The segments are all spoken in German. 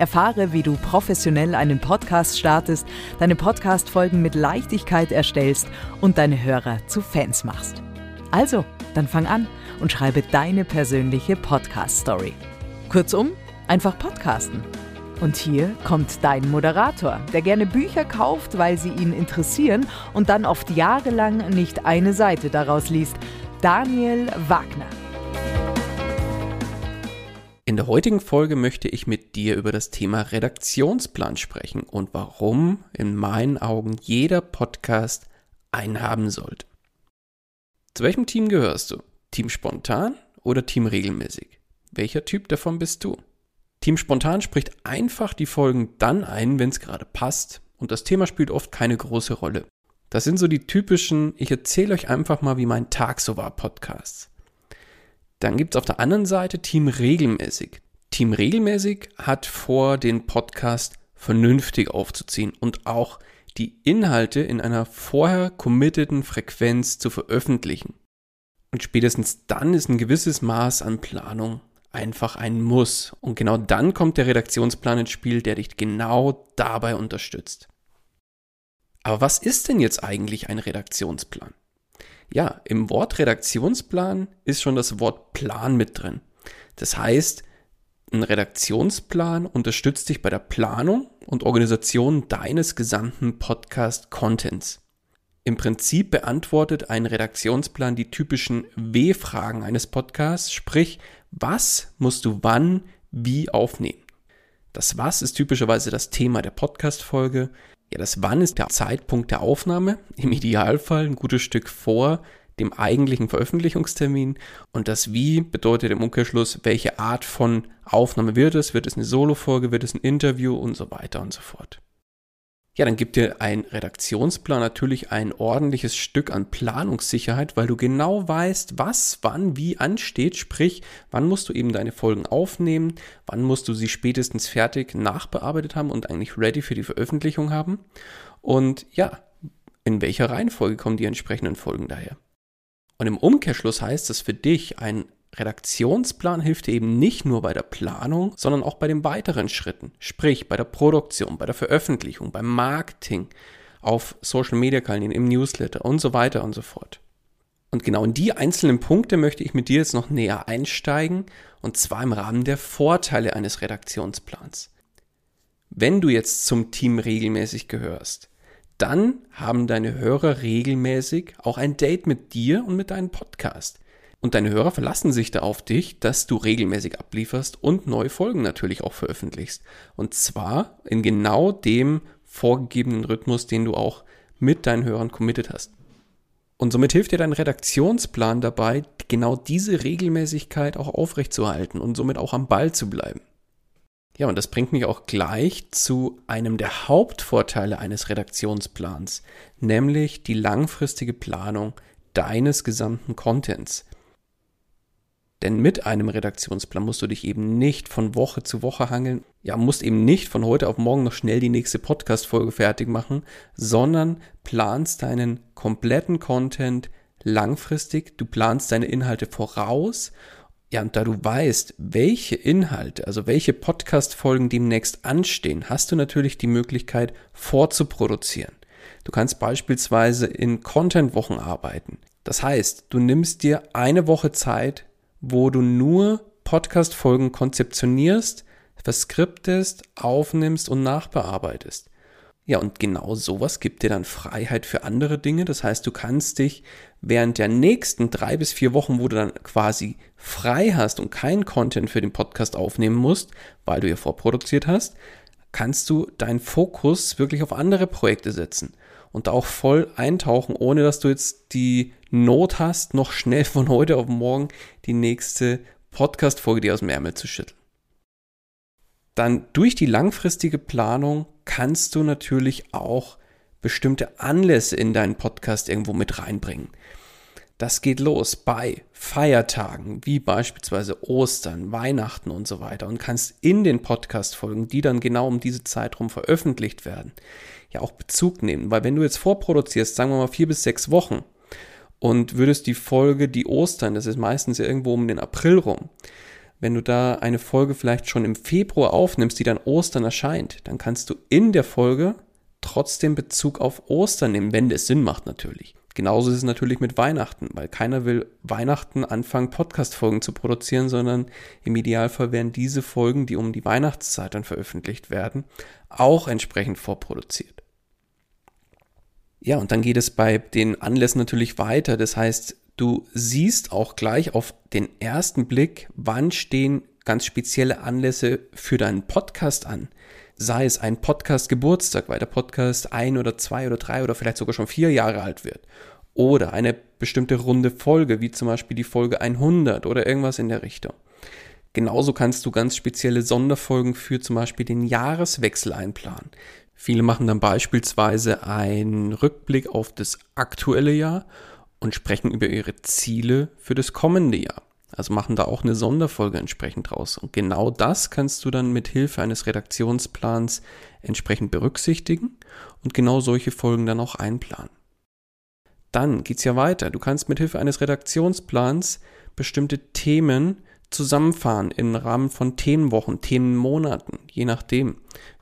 Erfahre, wie du professionell einen Podcast startest, deine Podcast-Folgen mit Leichtigkeit erstellst und deine Hörer zu Fans machst. Also, dann fang an und schreibe deine persönliche Podcast-Story. Kurzum, einfach podcasten. Und hier kommt dein Moderator, der gerne Bücher kauft, weil sie ihn interessieren und dann oft jahrelang nicht eine Seite daraus liest. Daniel Wagner. In der heutigen Folge möchte ich mit dir über das Thema Redaktionsplan sprechen und warum in meinen Augen jeder Podcast einen haben sollte. Zu welchem Team gehörst du? Team Spontan oder Team Regelmäßig? Welcher Typ davon bist du? Team Spontan spricht einfach die Folgen dann ein, wenn es gerade passt und das Thema spielt oft keine große Rolle. Das sind so die typischen, ich erzähle euch einfach mal, wie mein Tag so war Podcasts. Dann gibt es auf der anderen Seite Team Regelmäßig. Team Regelmäßig hat vor, den Podcast vernünftig aufzuziehen und auch die Inhalte in einer vorher committeden Frequenz zu veröffentlichen. Und spätestens dann ist ein gewisses Maß an Planung einfach ein Muss. Und genau dann kommt der Redaktionsplan ins Spiel, der dich genau dabei unterstützt. Aber was ist denn jetzt eigentlich ein Redaktionsplan? Ja, im Wort Redaktionsplan ist schon das Wort Plan mit drin. Das heißt, ein Redaktionsplan unterstützt dich bei der Planung und Organisation deines gesamten Podcast-Contents. Im Prinzip beantwortet ein Redaktionsplan die typischen W-Fragen eines Podcasts, sprich, was musst du wann, wie aufnehmen. Das Was ist typischerweise das Thema der Podcast-Folge. Ja, das Wann ist der Zeitpunkt der Aufnahme, im Idealfall ein gutes Stück vor dem eigentlichen Veröffentlichungstermin. Und das Wie bedeutet im Umkehrschluss, welche Art von Aufnahme wird es? Wird es eine Solo-Folge? Wird es ein Interview? Und so weiter und so fort. Ja, dann gibt dir ein Redaktionsplan natürlich ein ordentliches Stück an Planungssicherheit, weil du genau weißt, was wann wie ansteht, sprich, wann musst du eben deine Folgen aufnehmen, wann musst du sie spätestens fertig nachbearbeitet haben und eigentlich ready für die Veröffentlichung haben? Und ja, in welcher Reihenfolge kommen die entsprechenden Folgen daher. Und im Umkehrschluss heißt das für dich ein Redaktionsplan hilft dir eben nicht nur bei der Planung, sondern auch bei den weiteren Schritten, sprich bei der Produktion, bei der Veröffentlichung, beim Marketing, auf Social Media Kanälen, im Newsletter und so weiter und so fort. Und genau in die einzelnen Punkte möchte ich mit dir jetzt noch näher einsteigen, und zwar im Rahmen der Vorteile eines Redaktionsplans. Wenn du jetzt zum Team regelmäßig gehörst, dann haben deine Hörer regelmäßig auch ein Date mit dir und mit deinem Podcast. Und deine Hörer verlassen sich da auf dich, dass du regelmäßig ablieferst und neue Folgen natürlich auch veröffentlichst. Und zwar in genau dem vorgegebenen Rhythmus, den du auch mit deinen Hörern committed hast. Und somit hilft dir dein Redaktionsplan dabei, genau diese Regelmäßigkeit auch aufrechtzuerhalten und somit auch am Ball zu bleiben. Ja, und das bringt mich auch gleich zu einem der Hauptvorteile eines Redaktionsplans, nämlich die langfristige Planung deines gesamten Contents. Denn mit einem Redaktionsplan musst du dich eben nicht von Woche zu Woche hangeln, ja, musst eben nicht von heute auf morgen noch schnell die nächste Podcast-Folge fertig machen, sondern planst deinen kompletten Content langfristig, du planst deine Inhalte voraus. Ja, und da du weißt, welche Inhalte, also welche Podcast-Folgen demnächst anstehen, hast du natürlich die Möglichkeit vorzuproduzieren. Du kannst beispielsweise in Content-Wochen arbeiten. Das heißt, du nimmst dir eine Woche Zeit, wo du nur Podcast-Folgen konzeptionierst, verskriptest, aufnimmst und nachbearbeitest. Ja, und genau sowas gibt dir dann Freiheit für andere Dinge. Das heißt, du kannst dich während der nächsten drei bis vier Wochen, wo du dann quasi frei hast und keinen Content für den Podcast aufnehmen musst, weil du ja vorproduziert hast, kannst du deinen Fokus wirklich auf andere Projekte setzen und auch voll eintauchen, ohne dass du jetzt die Not hast, noch schnell von heute auf morgen die nächste Podcast-Folge dir aus dem Ärmel zu schütteln. Dann durch die langfristige Planung kannst du natürlich auch bestimmte Anlässe in deinen Podcast irgendwo mit reinbringen. Das geht los bei Feiertagen, wie beispielsweise Ostern, Weihnachten und so weiter und kannst in den Podcast-Folgen, die dann genau um diese Zeitraum veröffentlicht werden, ja auch Bezug nehmen. Weil wenn du jetzt vorproduzierst, sagen wir mal vier bis sechs Wochen und würdest die Folge, die Ostern, das ist meistens ja irgendwo um den April rum, wenn du da eine Folge vielleicht schon im Februar aufnimmst, die dann Ostern erscheint, dann kannst du in der Folge trotzdem Bezug auf Ostern nehmen, wenn es Sinn macht natürlich. Genauso ist es natürlich mit Weihnachten, weil keiner will Weihnachten anfangen, Podcast-Folgen zu produzieren, sondern im Idealfall werden diese Folgen, die um die Weihnachtszeit dann veröffentlicht werden, auch entsprechend vorproduziert. Ja, und dann geht es bei den Anlässen natürlich weiter. Das heißt, Du siehst auch gleich auf den ersten Blick, wann stehen ganz spezielle Anlässe für deinen Podcast an. Sei es ein Podcast-Geburtstag, weil der Podcast ein oder zwei oder drei oder vielleicht sogar schon vier Jahre alt wird. Oder eine bestimmte runde Folge, wie zum Beispiel die Folge 100 oder irgendwas in der Richtung. Genauso kannst du ganz spezielle Sonderfolgen für zum Beispiel den Jahreswechsel einplanen. Viele machen dann beispielsweise einen Rückblick auf das aktuelle Jahr und sprechen über ihre Ziele für das kommende Jahr. Also machen da auch eine Sonderfolge entsprechend draus. Und genau das kannst du dann mit Hilfe eines Redaktionsplans entsprechend berücksichtigen und genau solche Folgen dann auch einplanen. Dann geht's ja weiter. Du kannst mit Hilfe eines Redaktionsplans bestimmte Themen zusammenfahren im Rahmen von Themenwochen, Themenmonaten, je nachdem,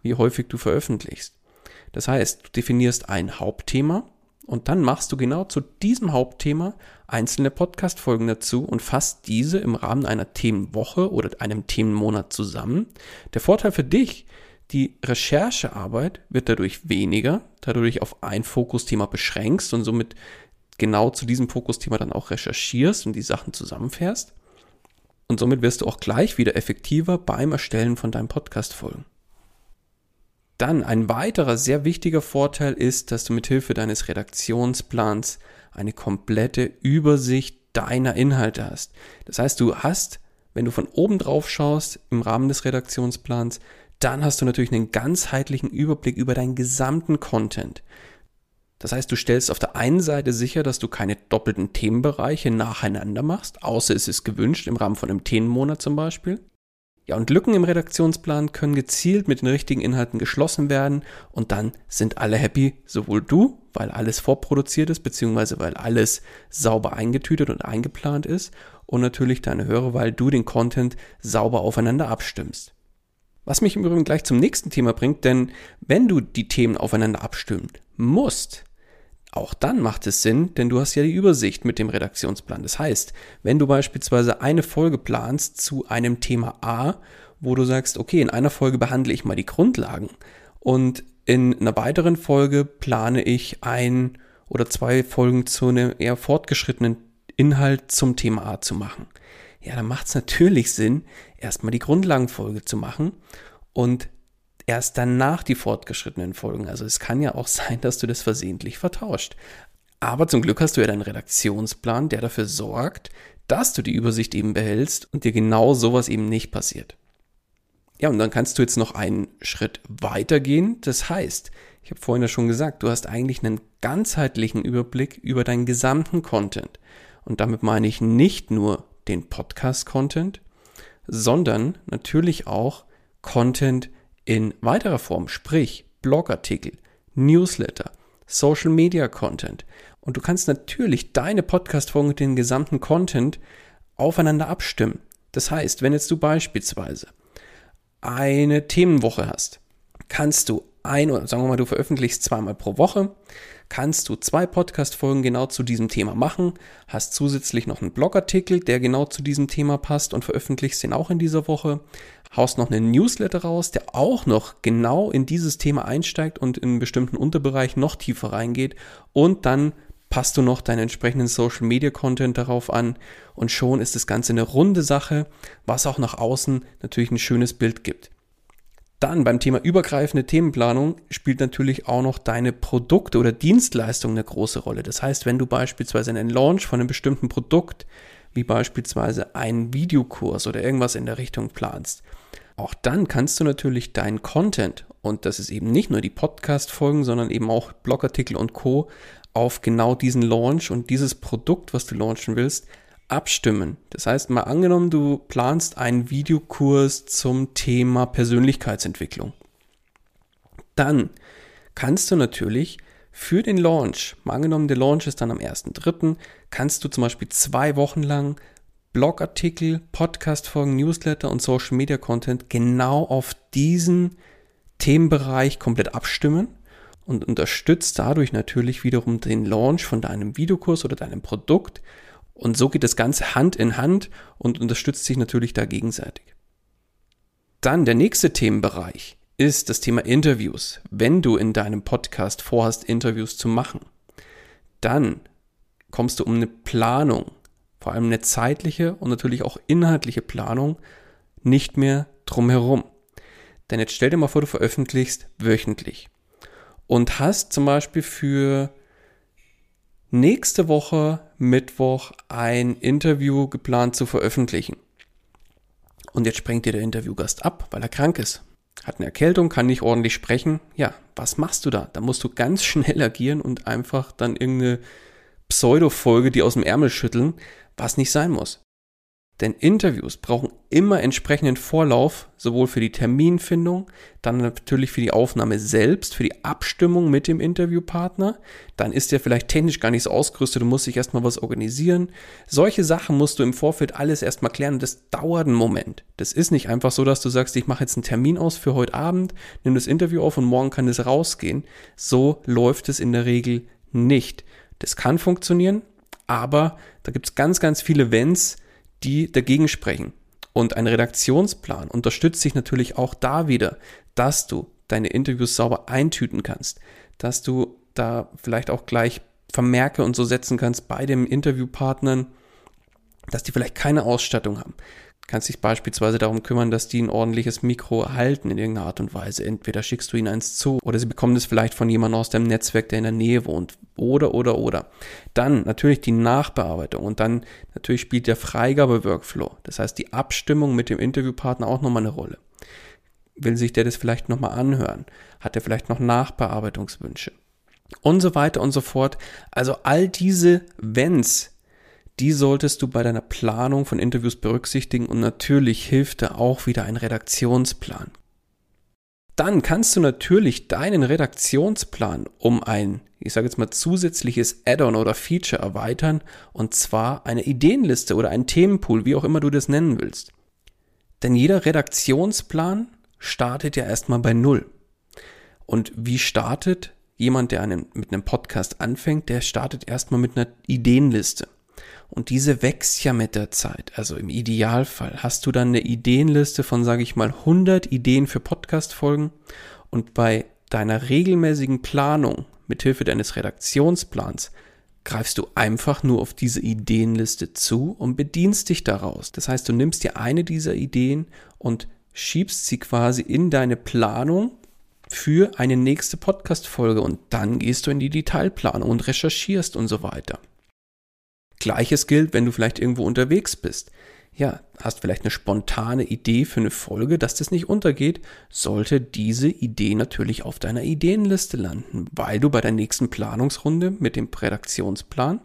wie häufig du veröffentlichst. Das heißt, du definierst ein Hauptthema, und dann machst du genau zu diesem Hauptthema einzelne Podcast-Folgen dazu und fasst diese im Rahmen einer Themenwoche oder einem Themenmonat zusammen. Der Vorteil für dich, die Recherchearbeit wird dadurch weniger, da du dich auf ein Fokusthema beschränkst und somit genau zu diesem Fokusthema dann auch recherchierst und die Sachen zusammenfährst. Und somit wirst du auch gleich wieder effektiver beim Erstellen von deinen Podcast-Folgen. Dann ein weiterer sehr wichtiger Vorteil ist, dass du mit Hilfe deines Redaktionsplans eine komplette Übersicht deiner Inhalte hast. Das heißt, du hast, wenn du von oben drauf schaust im Rahmen des Redaktionsplans, dann hast du natürlich einen ganzheitlichen Überblick über deinen gesamten Content. Das heißt, du stellst auf der einen Seite sicher, dass du keine doppelten Themenbereiche nacheinander machst, außer es ist gewünscht im Rahmen von einem Themenmonat zum Beispiel. Ja, und Lücken im Redaktionsplan können gezielt mit den richtigen Inhalten geschlossen werden und dann sind alle happy, sowohl du, weil alles vorproduziert ist, beziehungsweise weil alles sauber eingetütet und eingeplant ist und natürlich deine Hörer, weil du den Content sauber aufeinander abstimmst. Was mich im Übrigen gleich zum nächsten Thema bringt, denn wenn du die Themen aufeinander abstimmen musst, auch dann macht es Sinn, denn du hast ja die Übersicht mit dem Redaktionsplan. Das heißt, wenn du beispielsweise eine Folge planst zu einem Thema A, wo du sagst, okay, in einer Folge behandle ich mal die Grundlagen und in einer weiteren Folge plane ich ein oder zwei Folgen zu einem eher fortgeschrittenen Inhalt zum Thema A zu machen. Ja, dann macht es natürlich Sinn, erstmal die Grundlagenfolge zu machen und erst danach die fortgeschrittenen Folgen. Also es kann ja auch sein, dass du das versehentlich vertauscht. Aber zum Glück hast du ja deinen Redaktionsplan, der dafür sorgt, dass du die Übersicht eben behältst und dir genau sowas eben nicht passiert. Ja, und dann kannst du jetzt noch einen Schritt weitergehen. Das heißt, ich habe vorhin ja schon gesagt, du hast eigentlich einen ganzheitlichen Überblick über deinen gesamten Content. Und damit meine ich nicht nur den Podcast-Content, sondern natürlich auch Content, in weiterer Form, sprich Blogartikel, Newsletter, Social Media Content. Und du kannst natürlich deine Podcast-Folgen und den gesamten Content aufeinander abstimmen. Das heißt, wenn jetzt du beispielsweise eine Themenwoche hast, kannst du ein oder sagen wir mal, du veröffentlichst zweimal pro Woche, kannst du zwei Podcast-Folgen genau zu diesem Thema machen, hast zusätzlich noch einen Blogartikel, der genau zu diesem Thema passt und veröffentlichst den auch in dieser Woche, haust noch einen Newsletter raus, der auch noch genau in dieses Thema einsteigt und in einen bestimmten Unterbereich noch tiefer reingeht und dann passt du noch deinen entsprechenden Social Media Content darauf an und schon ist das Ganze eine runde Sache, was auch nach außen natürlich ein schönes Bild gibt. Dann beim Thema übergreifende Themenplanung spielt natürlich auch noch deine Produkte oder Dienstleistungen eine große Rolle. Das heißt, wenn du beispielsweise einen Launch von einem bestimmten Produkt, wie beispielsweise einen Videokurs oder irgendwas in der Richtung planst, auch dann kannst du natürlich deinen Content, und das ist eben nicht nur die Podcast-Folgen, sondern eben auch Blogartikel und Co., auf genau diesen Launch und dieses Produkt, was du launchen willst, abstimmen. Das heißt, mal angenommen, du planst einen Videokurs zum Thema Persönlichkeitsentwicklung. Dann kannst du natürlich für den Launch, mal angenommen, der Launch ist dann am 1.3., kannst du zum Beispiel zwei Wochen lang Blogartikel, Podcastfolgen, Newsletter und Social Media Content genau auf diesen Themenbereich komplett abstimmen und unterstützt dadurch natürlich wiederum den Launch von deinem Videokurs oder deinem Produkt. Und so geht das Ganze Hand in Hand und unterstützt sich natürlich da gegenseitig. Dann der nächste Themenbereich ist das Thema Interviews. Wenn du in deinem Podcast vorhast, Interviews zu machen, dann kommst du um eine Planung, vor allem eine zeitliche und natürlich auch inhaltliche Planung, nicht mehr drum herum. Denn jetzt stell dir mal vor, du veröffentlichst wöchentlich und hast zum Beispiel für nächste Woche Mittwoch ein Interview geplant zu veröffentlichen. Und jetzt sprengt dir der Interviewgast ab, weil er krank ist. Hat eine Erkältung, kann nicht ordentlich sprechen. Ja, was machst du da? Da musst du ganz schnell agieren und einfach dann irgendeine Pseudo-Folge, die aus dem Ärmel schütteln, was nicht sein muss. Denn Interviews brauchen immer entsprechenden Vorlauf, sowohl für die Terminfindung, dann natürlich für die Aufnahme selbst, für die Abstimmung mit dem Interviewpartner. Dann ist der vielleicht technisch gar nicht so ausgerüstet, du musst dich erstmal was organisieren. Solche Sachen musst du im Vorfeld alles erstmal klären das dauert einen Moment. Das ist nicht einfach so, dass du sagst, ich mache jetzt einen Termin aus für heute Abend, nimm das Interview auf und morgen kann es rausgehen. So läuft es in der Regel nicht. Das kann funktionieren, aber da gibt es ganz, ganz viele Wenns, die dagegen sprechen. Und ein Redaktionsplan unterstützt sich natürlich auch da wieder, dass du deine Interviews sauber eintüten kannst, dass du da vielleicht auch gleich Vermerke und so setzen kannst bei den Interviewpartnern, dass die vielleicht keine Ausstattung haben, kannst dich beispielsweise darum kümmern, dass die ein ordentliches Mikro erhalten in irgendeiner Art und Weise. Entweder schickst du ihnen eins zu oder sie bekommen es vielleicht von jemandem aus deinem Netzwerk, der in der Nähe wohnt. Oder, oder, oder. Dann natürlich die Nachbearbeitung und dann natürlich spielt der Freigabe-Workflow. Das heißt, die Abstimmung mit dem Interviewpartner auch nochmal eine Rolle. Will sich der das vielleicht nochmal anhören? Hat er vielleicht noch Nachbearbeitungswünsche? Und so weiter und so fort. Also all diese Wenns, die solltest du bei deiner Planung von Interviews berücksichtigen und natürlich hilft da auch wieder ein Redaktionsplan. Dann kannst du natürlich deinen Redaktionsplan um ein, ich sage jetzt mal, zusätzliches Add-on oder Feature erweitern und zwar eine Ideenliste oder ein Themenpool, wie auch immer du das nennen willst. Denn jeder Redaktionsplan startet ja erstmal bei Null. Und wie startet jemand, der einen, mit einem Podcast anfängt? Der startet erstmal mit einer Ideenliste. Und diese wächst ja mit der Zeit. Also im Idealfall hast du dann eine Ideenliste von, sage ich mal, 100 Ideen für Podcast-Folgen und bei deiner regelmäßigen Planung mithilfe deines Redaktionsplans greifst du einfach nur auf diese Ideenliste zu und bedienst dich daraus. Das heißt, du nimmst dir eine dieser Ideen und schiebst sie quasi in deine Planung für eine nächste Podcast-Folge und dann gehst du in die Detailplanung und recherchierst und so weiter. Gleiches gilt, wenn du vielleicht irgendwo unterwegs bist. Ja, hast vielleicht eine spontane Idee für eine Folge, dass das nicht untergeht, sollte diese Idee natürlich auf deiner Ideenliste landen, weil du bei der nächsten Planungsrunde mit dem Redaktionsplan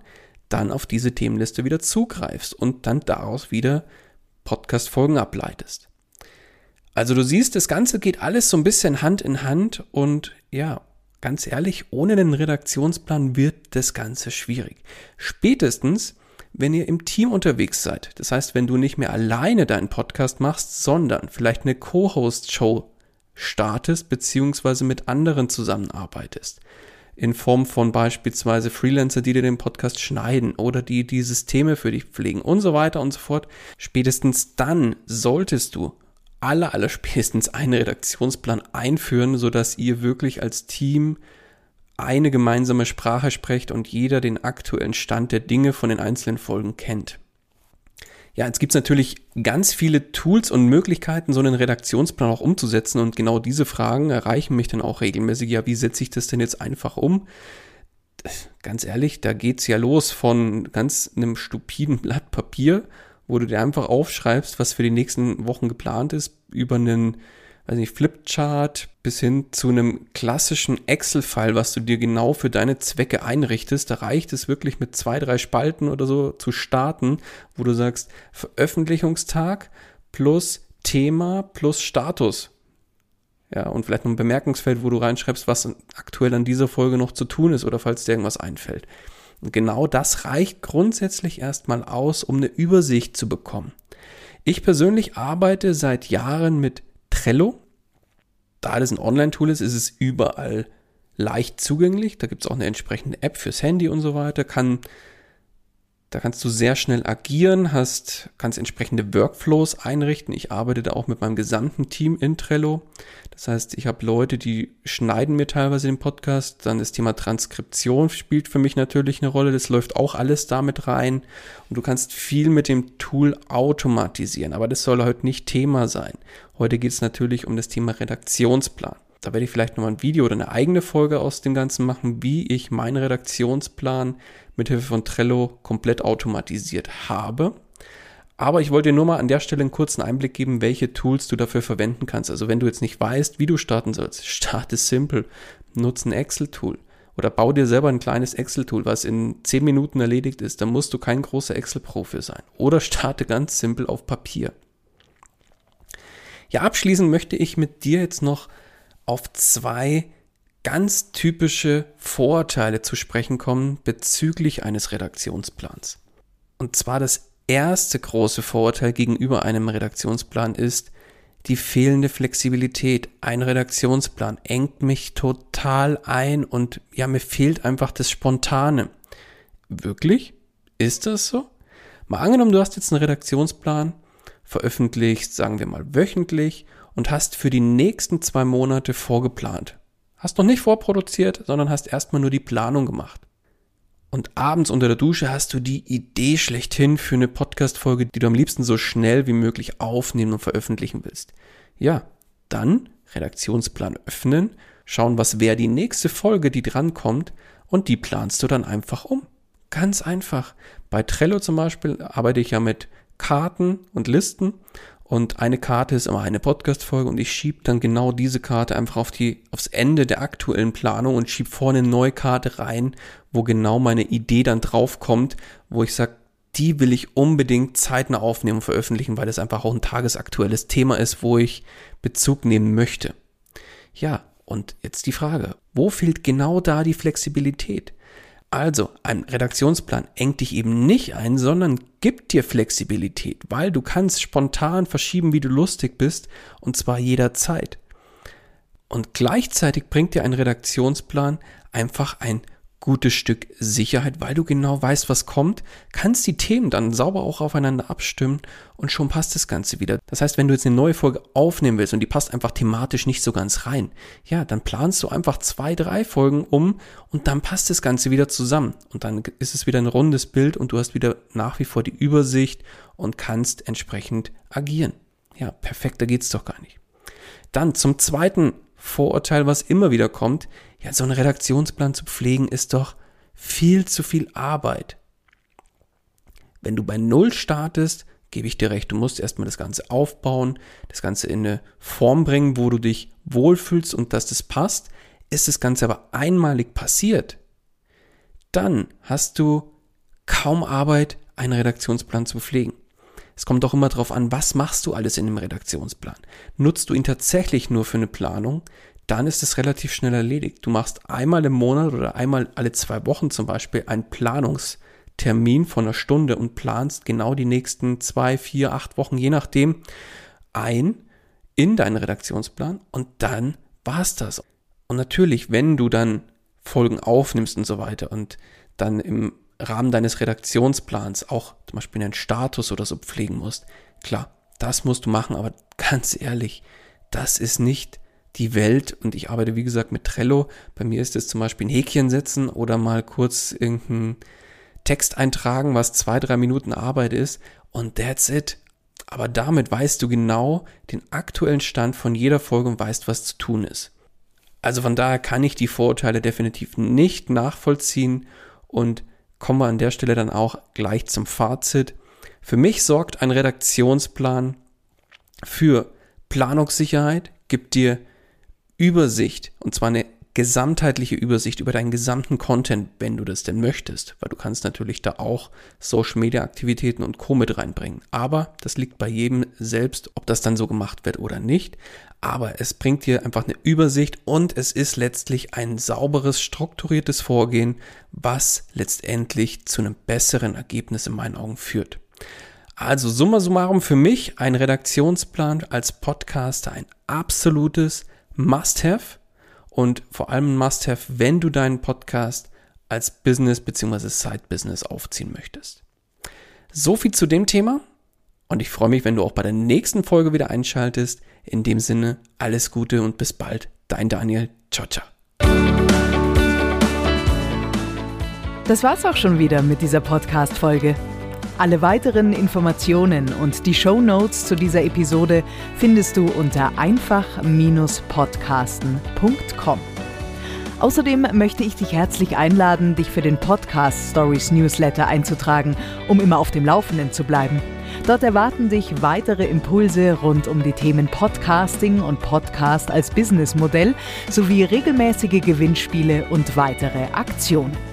dann auf diese Themenliste wieder zugreifst und dann daraus wieder Podcast-Folgen ableitest. Also du siehst, das Ganze geht alles so ein bisschen Hand in Hand und ja, ganz ehrlich, ohne einen Redaktionsplan wird das Ganze schwierig. Spätestens, wenn ihr im Team unterwegs seid. Das heißt, wenn du nicht mehr alleine deinen Podcast machst, sondern vielleicht eine Co-Host-Show startest, beziehungsweise mit anderen zusammenarbeitest. In Form von beispielsweise Freelancer, die dir den Podcast schneiden oder die die Systeme für dich pflegen und so weiter und so fort. Spätestens dann solltest du aller, aller spätestens einen Redaktionsplan einführen, sodass ihr wirklich als Team eine gemeinsame Sprache sprecht und jeder den aktuellen Stand der Dinge von den einzelnen Folgen kennt. Ja, jetzt gibt's natürlich ganz viele Tools und Möglichkeiten, so einen Redaktionsplan auch umzusetzen und genau diese Fragen erreichen mich dann auch regelmäßig. Ja, wie setze ich das denn jetzt einfach um? Ganz ehrlich, da geht's ja los von ganz einem stupiden Blatt Papier, wo du dir einfach aufschreibst, was für die nächsten Wochen geplant ist, über einen weiß nicht, Flipchart bis hin zu einem klassischen Excel-File, was du dir genau für deine Zwecke einrichtest. Da reicht es wirklich mit zwei, drei Spalten oder so zu starten, wo du sagst, Veröffentlichungstag plus Thema plus Status. Ja, und vielleicht noch ein Bemerkungsfeld, wo du reinschreibst, was aktuell an dieser Folge noch zu tun ist oder falls dir irgendwas einfällt. Und genau das reicht grundsätzlich erstmal aus, um eine Übersicht zu bekommen. Ich persönlich arbeite seit Jahren mit Trello. Da das ein Online-Tool ist, ist es überall leicht zugänglich. Da gibt es auch eine entsprechende App fürs Handy und so weiter. Kann da kannst du sehr schnell agieren, hast, kannst entsprechende Workflows einrichten. Ich arbeite da auch mit meinem gesamten Team in Trello. Das heißt, ich habe Leute, die schneiden mir teilweise den Podcast. Dann das Thema Transkription spielt für mich natürlich eine Rolle. Das läuft auch alles damit rein. Und du kannst viel mit dem Tool automatisieren. Aber das soll heute nicht Thema sein. Heute geht es natürlich um das Thema Redaktionsplan. Da werde ich vielleicht nochmal ein Video oder eine eigene Folge aus dem Ganzen machen, wie ich meinen Redaktionsplan mithilfe von Trello komplett automatisiert habe. Aber ich wollte dir nur mal an der Stelle einen kurzen Einblick geben, welche Tools du dafür verwenden kannst. Also wenn du jetzt nicht weißt, wie du starten sollst, starte simpel. Nutze ein Excel-Tool. Oder bau dir selber ein kleines Excel-Tool, was in 10 Minuten erledigt ist. Da musst du kein großer Excel-Pro sein. Oder starte ganz simpel auf Papier. Ja, abschließend möchte ich mit dir jetzt noch auf zwei ganz typische Vorurteile zu sprechen kommen bezüglich eines Redaktionsplans. Und zwar das erste große Vorurteil gegenüber einem Redaktionsplan ist die fehlende Flexibilität. Ein Redaktionsplan engt mich total ein und ja, mir fehlt einfach das Spontane. Wirklich? Ist das so? Mal angenommen, du hast jetzt einen Redaktionsplan, veröffentlicht, sagen wir mal wöchentlich und hast für die nächsten zwei Monate vorgeplant. Hast noch nicht vorproduziert, sondern hast erstmal nur die Planung gemacht. Und abends unter der Dusche hast du die Idee schlechthin für eine Podcast-Folge, die du am liebsten so schnell wie möglich aufnehmen und veröffentlichen willst. Ja, dann Redaktionsplan öffnen, schauen, was wäre die nächste Folge, die drankommt und die planst du dann einfach um. Ganz einfach. Bei Trello zum Beispiel arbeite ich ja mit Karten und Listen und eine Karte ist immer eine Podcast-Folge und ich schiebe dann genau diese Karte einfach auf die, aufs Ende der aktuellen Planung und schiebe vorne eine neue Karte rein, wo genau meine Idee dann draufkommt, wo ich sage, die will ich unbedingt zeitnah aufnehmen und veröffentlichen, weil das einfach auch ein tagesaktuelles Thema ist, wo ich Bezug nehmen möchte. Ja, und jetzt die Frage, wo fehlt genau da die Flexibilität? Also, ein Redaktionsplan engt dich eben nicht ein, sondern gibt dir Flexibilität, weil du kannst spontan verschieben, wie du lustig bist, und zwar jederzeit. Und gleichzeitig bringt dir ein Redaktionsplan einfach ein gutes Stück Sicherheit, weil du genau weißt, was kommt, kannst die Themen dann sauber auch aufeinander abstimmen und schon passt das Ganze wieder. Das heißt, wenn du jetzt eine neue Folge aufnehmen willst und die passt einfach thematisch nicht so ganz rein, ja, dann planst du einfach zwei, drei Folgen um und dann passt das Ganze wieder zusammen und dann ist es wieder ein rundes Bild und du hast wieder nach wie vor die Übersicht und kannst entsprechend agieren. Ja, perfekter geht's doch gar nicht. Dann zum zweiten Vorurteil, was immer wieder kommt, ja, so einen Redaktionsplan zu pflegen ist doch viel zu viel Arbeit. Wenn du bei Null startest, gebe ich dir recht, du musst erstmal das Ganze aufbauen, das Ganze in eine Form bringen, wo du dich wohlfühlst und dass das passt. Ist das Ganze aber einmalig passiert, dann hast du kaum Arbeit, einen Redaktionsplan zu pflegen. Es kommt auch immer darauf an, was machst du alles in dem Redaktionsplan. Nutzt du ihn tatsächlich nur für eine Planung, dann ist es relativ schnell erledigt. Du machst einmal im Monat oder einmal alle zwei Wochen zum Beispiel einen Planungstermin von einer Stunde und planst genau die nächsten zwei, vier, acht Wochen, je nachdem, ein in deinen Redaktionsplan und dann war's das. Und natürlich, wenn du dann Folgen aufnimmst und so weiter und dann im Rahmen deines Redaktionsplans auch zum Beispiel einen Status oder so pflegen musst, klar, das musst du machen, aber ganz ehrlich, das ist nicht die Welt und ich arbeite wie gesagt mit Trello. Bei mir ist es zum Beispiel ein Häkchen setzen oder mal kurz irgendeinen Text eintragen, was zwei, drei Minuten Arbeit ist und that's it. Aber damit weißt du genau den aktuellen Stand von jeder Folge und weißt, was zu tun ist. Also von daher kann ich die Vorurteile definitiv nicht nachvollziehen und kommen wir an der Stelle dann auch gleich zum Fazit. Für mich sorgt ein Redaktionsplan für Planungssicherheit, gibt dir Übersicht und zwar eine gesamtheitliche Übersicht über deinen gesamten Content, wenn du das denn möchtest, weil du kannst natürlich da auch Social Media Aktivitäten und Co mit reinbringen. Aber das liegt bei jedem selbst, ob das dann so gemacht wird oder nicht. Aber es bringt dir einfach eine Übersicht und es ist letztlich ein sauberes, strukturiertes Vorgehen, was letztendlich zu einem besseren Ergebnis in meinen Augen führt. Also summa summarum für mich ein Redaktionsplan als Podcaster ein absolutes Must-have und vor allem ein Must-have, wenn du deinen Podcast als Business bzw. Side-Business aufziehen möchtest. So viel zu dem Thema und ich freue mich, wenn du auch bei der nächsten Folge wieder einschaltest. In dem Sinne, alles Gute und bis bald. Dein Daniel. Ciao, ciao. Das war's auch schon wieder mit dieser Podcast-Folge. Alle weiteren Informationen und die Show Notes zu dieser Episode findest du unter einfach-podcasten.com. Außerdem möchte ich dich herzlich einladen, dich für den Podcast Stories Newsletter einzutragen, um immer auf dem Laufenden zu bleiben. Dort erwarten dich weitere Impulse rund um die Themen Podcasting und Podcast als Businessmodell sowie regelmäßige Gewinnspiele und weitere Aktionen.